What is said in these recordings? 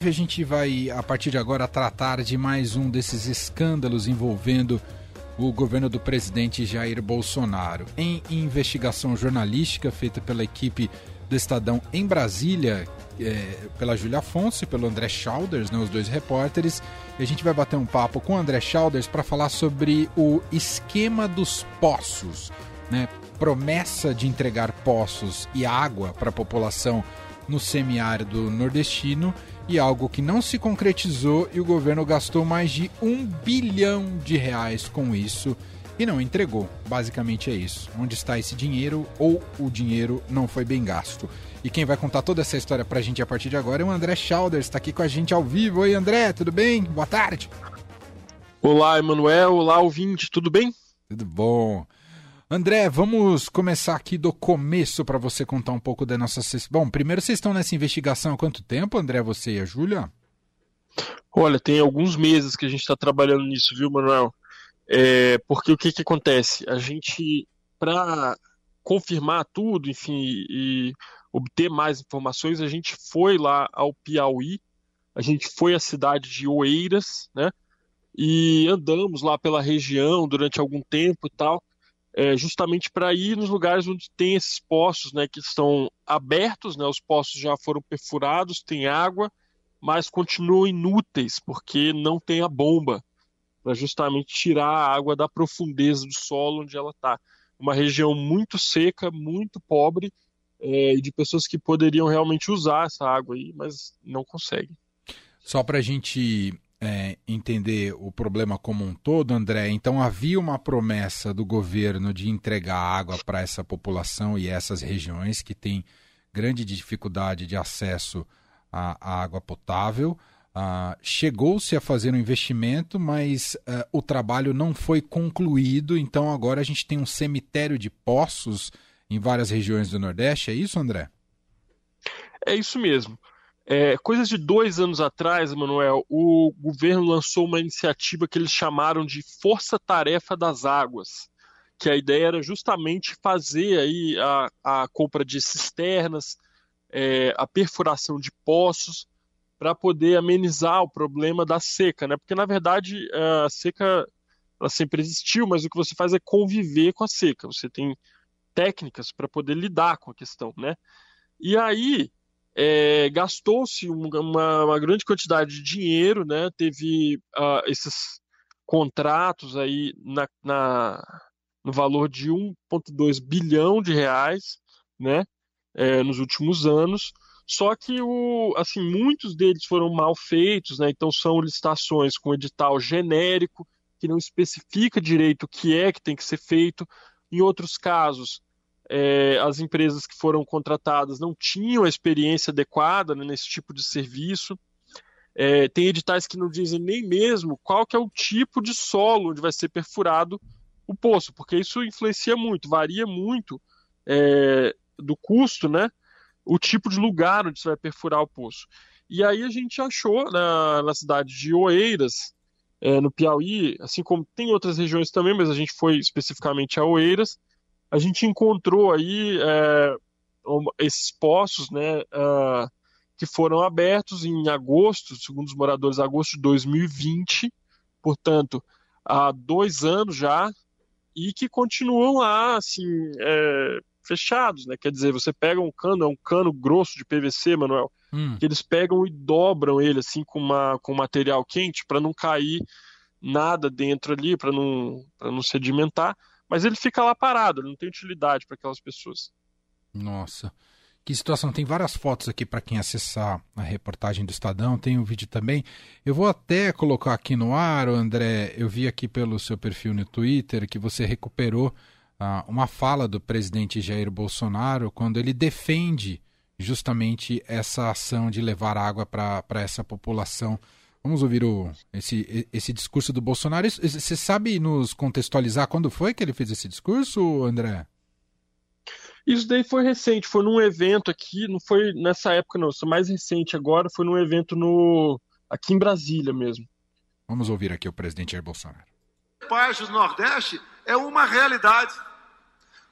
A gente vai, a partir de agora, tratar de mais um desses escândalos envolvendo o governo do presidente Jair Bolsonaro. Em investigação jornalística feita pela equipe do Estadão em Brasília, é, pela Júlia Afonso e pelo André Schauders, né, os dois repórteres, e a gente vai bater um papo com o André Schauders para falar sobre o esquema dos poços, né? Promessa de entregar poços e água para a população no semiárido nordestino e algo que não se concretizou e o governo gastou mais de um bilhão de reais com isso e não entregou. Basicamente é isso. Onde está esse dinheiro ou o dinheiro não foi bem gasto? E quem vai contar toda essa história pra gente a partir de agora é o André Schalders, está aqui com a gente ao vivo. Oi André, tudo bem? Boa tarde. Olá, Emanuel. Olá, ouvinte, tudo bem? Tudo bom. André, vamos começar aqui do começo para você contar um pouco da nossa. Bom, primeiro vocês estão nessa investigação há quanto tempo, André, você e a Júlia? Olha, tem alguns meses que a gente está trabalhando nisso, viu, Manuel? É, porque o que, que acontece? A gente, para confirmar tudo, enfim, e obter mais informações, a gente foi lá ao Piauí, a gente foi à cidade de Oeiras, né? E andamos lá pela região durante algum tempo e tal é, justamente para ir nos lugares onde tem esses poços, né, que estão abertos, né, os poços já foram perfurados, tem água, mas continuam inúteis porque não tem a bomba para justamente tirar a água da profundeza do solo onde ela está. Uma região muito seca, muito pobre é, de pessoas que poderiam realmente usar essa água aí, mas não conseguem. Só para a gente é, entender o problema como um todo, André, então havia uma promessa do governo de entregar água para essa população e essas regiões que têm grande dificuldade de acesso à, à água potável. Uh, Chegou-se a fazer um investimento, mas uh, o trabalho não foi concluído, então agora a gente tem um cemitério de poços em várias regiões do Nordeste, é isso, André? É isso mesmo. É, coisas de dois anos atrás, Manuel, o governo lançou uma iniciativa que eles chamaram de Força Tarefa das Águas, que a ideia era justamente fazer aí a, a compra de cisternas, é, a perfuração de poços, para poder amenizar o problema da seca, né? Porque na verdade a seca ela sempre existiu, mas o que você faz é conviver com a seca. Você tem técnicas para poder lidar com a questão, né? E aí é, gastou-se uma, uma, grande quantidade de dinheiro, né? Teve uh, esses contratos aí na, na, no valor de 1,2 bilhão de reais, né? É, nos últimos anos. Só que o, assim, muitos deles foram mal feitos, né? Então são licitações com edital genérico que não especifica direito o que é que tem que ser feito. Em outros casos, é, as empresas que foram contratadas não tinham a experiência adequada né, nesse tipo de serviço. É, tem editais que não dizem nem mesmo qual que é o tipo de solo onde vai ser perfurado o poço, porque isso influencia muito, varia muito é, do custo, né? O tipo de lugar onde você vai perfurar o poço. E aí a gente achou na, na cidade de Oeiras, é, no Piauí, assim como tem outras regiões também, mas a gente foi especificamente a Oeiras, a gente encontrou aí é, esses poços, né, uh, que foram abertos em agosto, segundo os moradores, agosto de 2020, portanto, há dois anos já, e que continuam lá, assim, é, fechados, né? Quer dizer, você pega um cano, é um cano grosso de PVC, Manuel, hum. que eles pegam e dobram ele assim com uma com material quente para não cair nada dentro ali, para não para não sedimentar mas ele fica lá parado, ele não tem utilidade para aquelas pessoas. Nossa. Que situação. Tem várias fotos aqui para quem acessar a reportagem do Estadão, tem um vídeo também. Eu vou até colocar aqui no ar, André. Eu vi aqui pelo seu perfil no Twitter que você recuperou uh, uma fala do presidente Jair Bolsonaro quando ele defende justamente essa ação de levar água para essa população Vamos ouvir o, esse, esse discurso do Bolsonaro. Você sabe nos contextualizar quando foi que ele fez esse discurso, André? Isso daí foi recente, foi num evento aqui, não foi nessa época não, isso mais recente agora, foi num evento no aqui em Brasília mesmo. Vamos ouvir aqui o presidente Jair Bolsonaro. Parte do Nordeste é uma realidade.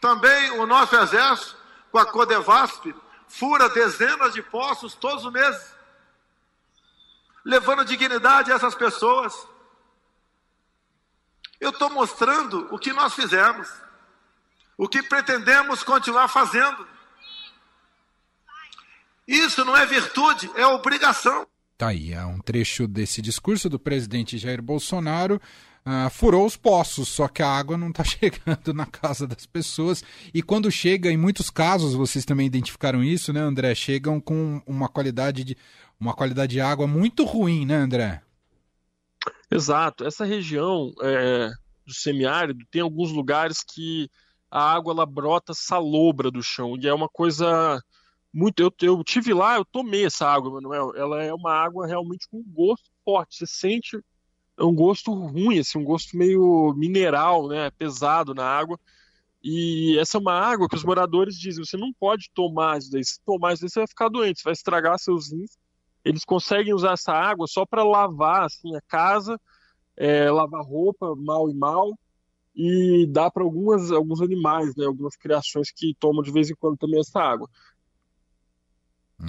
Também o nosso exército, com a Codevasp, fura dezenas de poços todos os meses levando dignidade a essas pessoas. Eu estou mostrando o que nós fizemos, o que pretendemos continuar fazendo. Isso não é virtude, é obrigação. Tá aí, é um trecho desse discurso do presidente Jair Bolsonaro. Uh, furou os poços, só que a água não está chegando na casa das pessoas. E quando chega, em muitos casos, vocês também identificaram isso, né, André? Chegam com uma qualidade de, uma qualidade de água muito ruim, né, André? Exato. Essa região é, do semiárido tem alguns lugares que a água ela brota salobra do chão e é uma coisa muito. Eu, eu tive lá, eu tomei essa água, Manuel. Ela é uma água realmente com gosto forte. Você sente um gosto ruim, assim, um gosto meio mineral, né? Pesado na água. E essa é uma água que os moradores dizem: você não pode tomar isso daí. Se tomar isso daí, você vai ficar doente, você vai estragar seus rins. Eles conseguem usar essa água só para lavar assim, a casa, é, lavar roupa mal e mal e dar para alguns animais, né, algumas criações que tomam de vez em quando também essa água.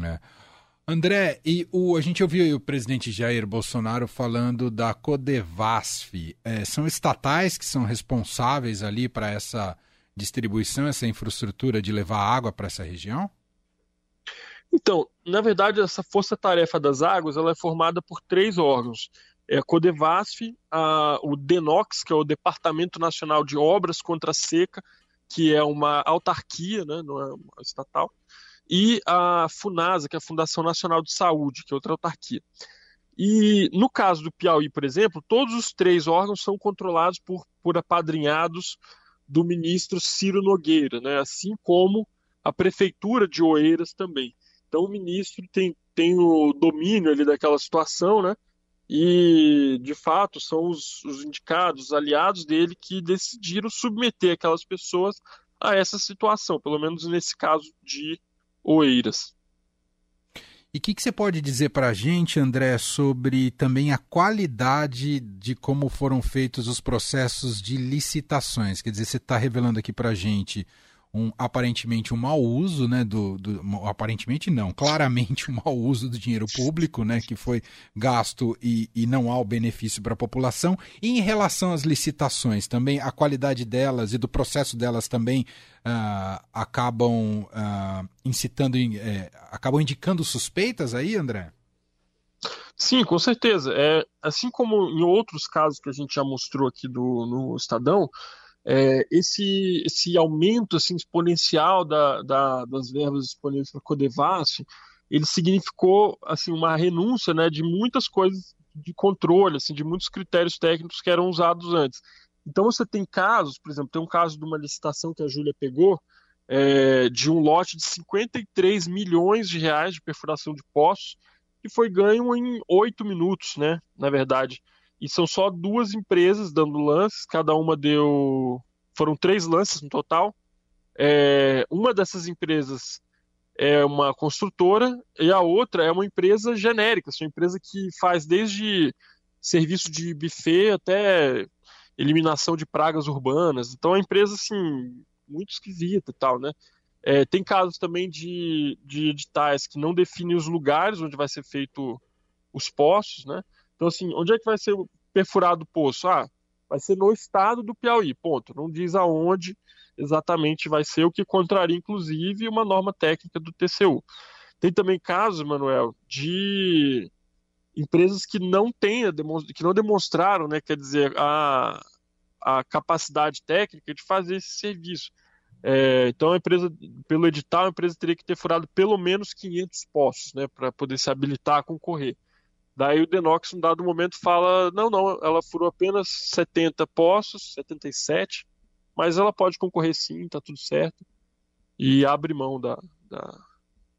É. André, e o, a gente ouviu o presidente Jair Bolsonaro falando da Codevasf. É, são estatais que são responsáveis ali para essa distribuição, essa infraestrutura de levar água para essa região? Então, na verdade, essa força-tarefa das águas ela é formada por três órgãos. É a Codevasf, a, o DENOX, que é o Departamento Nacional de Obras contra a Seca, que é uma autarquia, né, não é estatal, e a FUNASA, que é a Fundação Nacional de Saúde, que é outra autarquia. E no caso do Piauí, por exemplo, todos os três órgãos são controlados por, por apadrinhados do ministro Ciro Nogueira, né? assim como a prefeitura de Oeiras também. Então o ministro tem, tem o domínio ali daquela situação, né? E de fato são os, os indicados, os aliados dele que decidiram submeter aquelas pessoas a essa situação, pelo menos nesse caso de Oeiras. E o que, que, você pode dizer para a gente, André, sobre também a qualidade de como foram feitos os processos de licitações? Quer dizer, você está revelando aqui para a gente um aparentemente um mau uso, né, do, do, aparentemente não, claramente um mau uso do dinheiro público, né, que foi gasto e, e não há o benefício para a população. E em relação às licitações, também a qualidade delas e do processo delas também uh, acabam uh, incitando, uh, acabam indicando suspeitas aí, André? Sim, com certeza. É, assim como em outros casos que a gente já mostrou aqui do, no Estadão, é, esse, esse aumento assim, exponencial da, da, das verbas disponíveis para Codevasf, ele significou assim, uma renúncia né, de muitas coisas de controle, assim, de muitos critérios técnicos que eram usados antes. Então você tem casos, por exemplo, tem um caso de uma licitação que a Júlia pegou, é, de um lote de 53 milhões de reais de perfuração de poços, que foi ganho em oito minutos, né, na verdade e são só duas empresas dando lances, cada uma deu. Foram três lances no total. É, uma dessas empresas é uma construtora e a outra é uma empresa genérica, uma empresa que faz desde serviço de buffet até eliminação de pragas urbanas. Então é uma empresa assim muito esquisita e tal, né? É, tem casos também de, de editais que não definem os lugares onde vai ser feito os poços, né? Então, assim, onde é que vai ser perfurado o poço? Ah, vai ser no estado do Piauí, ponto. Não diz aonde exatamente vai ser, o que contraria, inclusive, uma norma técnica do TCU. Tem também casos, Manuel, de empresas que não têm, que não demonstraram, né, quer dizer, a, a capacidade técnica de fazer esse serviço. É, então, a empresa, pelo edital, a empresa teria que ter furado pelo menos 500 poços, né, para poder se habilitar a concorrer. Daí o Denox, em dado momento, fala: não, não, ela furou apenas 70 poços, 77, mas ela pode concorrer sim, tá tudo certo. E abre mão da, da,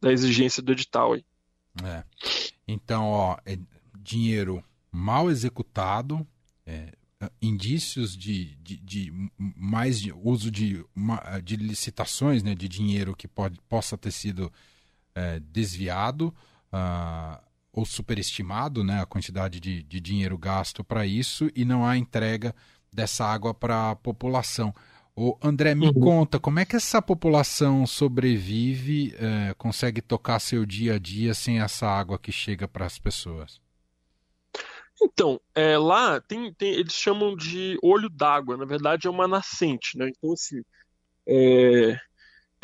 da exigência do edital aí. É. Então, ó, é dinheiro mal executado, é, indícios de, de, de, mais uso de, de licitações, né, de dinheiro que pode, possa ter sido é, desviado. Uh, ou superestimado né, a quantidade de, de dinheiro gasto para isso e não há entrega dessa água para a população. O André, me uhum. conta, como é que essa população sobrevive, é, consegue tocar seu dia a dia sem essa água que chega para as pessoas? Então, é, lá tem, tem, eles chamam de olho d'água, na verdade é uma nascente, né? Então, assim, é,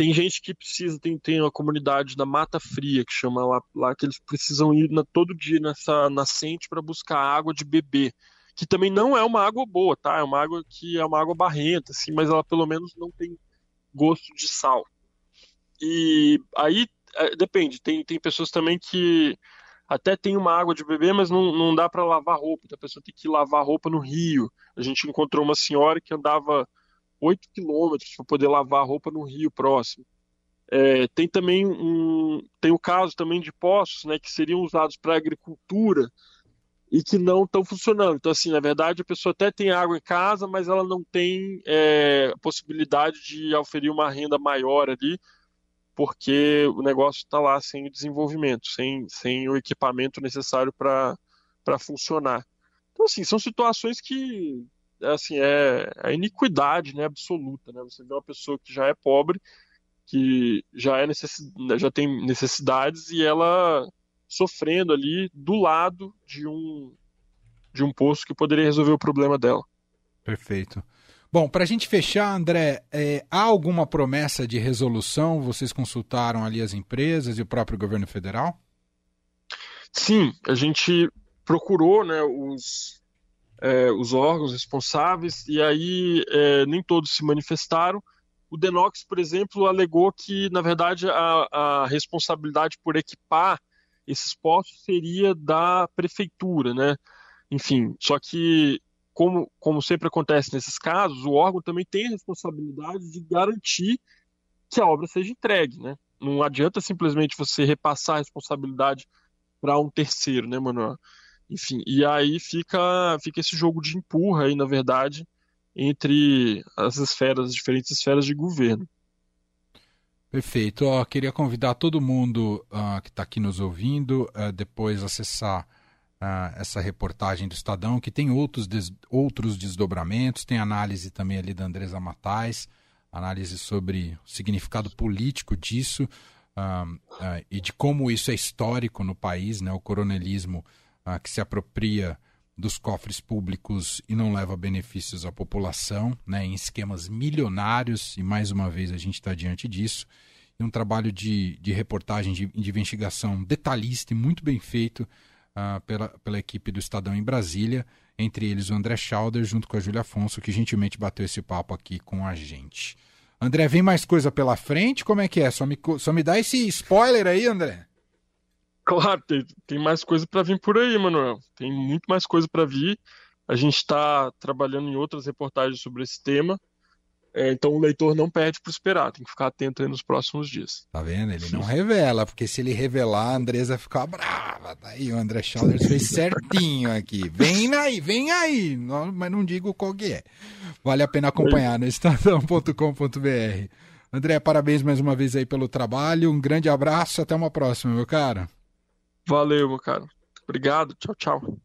tem gente que precisa, tem, tem uma comunidade da Mata Fria, que chama lá, lá que eles precisam ir na, todo dia nessa nascente para buscar água de beber, que também não é uma água boa, tá? É uma água que é uma água barrenta, assim, mas ela pelo menos não tem gosto de sal. E aí, é, depende, tem, tem pessoas também que até tem uma água de beber, mas não, não dá para lavar roupa. Então a pessoa tem que lavar roupa no rio. A gente encontrou uma senhora que andava 8 quilômetros para poder lavar roupa no rio próximo. É, tem também um, tem o caso também de poços, né, que seriam usados para agricultura e que não estão funcionando. Então, assim, na verdade, a pessoa até tem água em casa, mas ela não tem é, possibilidade de oferir uma renda maior ali, porque o negócio está lá sem o desenvolvimento, sem, sem o equipamento necessário para funcionar. Então, assim, são situações que assim, é a iniquidade né, absoluta. Né? Você vê uma pessoa que já é pobre, que já, é necess... já tem necessidades e ela sofrendo ali do lado de um, de um poço que poderia resolver o problema dela. Perfeito. Bom, para a gente fechar, André, é, há alguma promessa de resolução? Vocês consultaram ali as empresas e o próprio governo federal? Sim, a gente procurou né, os, é, os órgãos responsáveis e aí é, nem todos se manifestaram. O Denox, por exemplo, alegou que, na verdade, a, a responsabilidade por equipar esses postos seria da prefeitura, né? Enfim, só que como, como sempre acontece nesses casos, o órgão também tem a responsabilidade de garantir que a obra seja entregue, né? Não adianta simplesmente você repassar a responsabilidade para um terceiro, né, Manuel? Enfim, e aí fica, fica esse jogo de empurra aí, na verdade, entre as esferas, as diferentes esferas de governo. Perfeito. Ó, queria convidar todo mundo uh, que está aqui nos ouvindo uh, depois acessar uh, essa reportagem do Estadão, que tem outros, des outros desdobramentos, tem análise também ali da Andresa Matais, análise sobre o significado político disso uh, e de como isso é histórico no país, né? o coronelismo que se apropria dos cofres públicos e não leva benefícios à população, né, em esquemas milionários, e mais uma vez a gente está diante disso. E um trabalho de, de reportagem, de, de investigação detalhista e muito bem feito uh, pela, pela equipe do Estadão em Brasília, entre eles o André Schauder, junto com a Júlia Afonso, que gentilmente bateu esse papo aqui com a gente. André, vem mais coisa pela frente? Como é que é? Só me, só me dá esse spoiler aí, André. Claro, tem, tem mais coisa para vir por aí, Manuel. Tem muito mais coisa para vir. A gente está trabalhando em outras reportagens sobre esse tema. É, então o leitor não perde por esperar, tem que ficar atento aí nos próximos dias. Tá vendo? Ele não revela, porque se ele revelar, a Andresa ficar brava. Tá aí, o André Schallers fez certinho aqui. Vem aí, vem aí, não, mas não digo qual que é. Vale a pena acompanhar no estadão.com.br. André, parabéns mais uma vez aí pelo trabalho. Um grande abraço, até uma próxima, meu cara. Valeu, meu cara. Obrigado, tchau, tchau.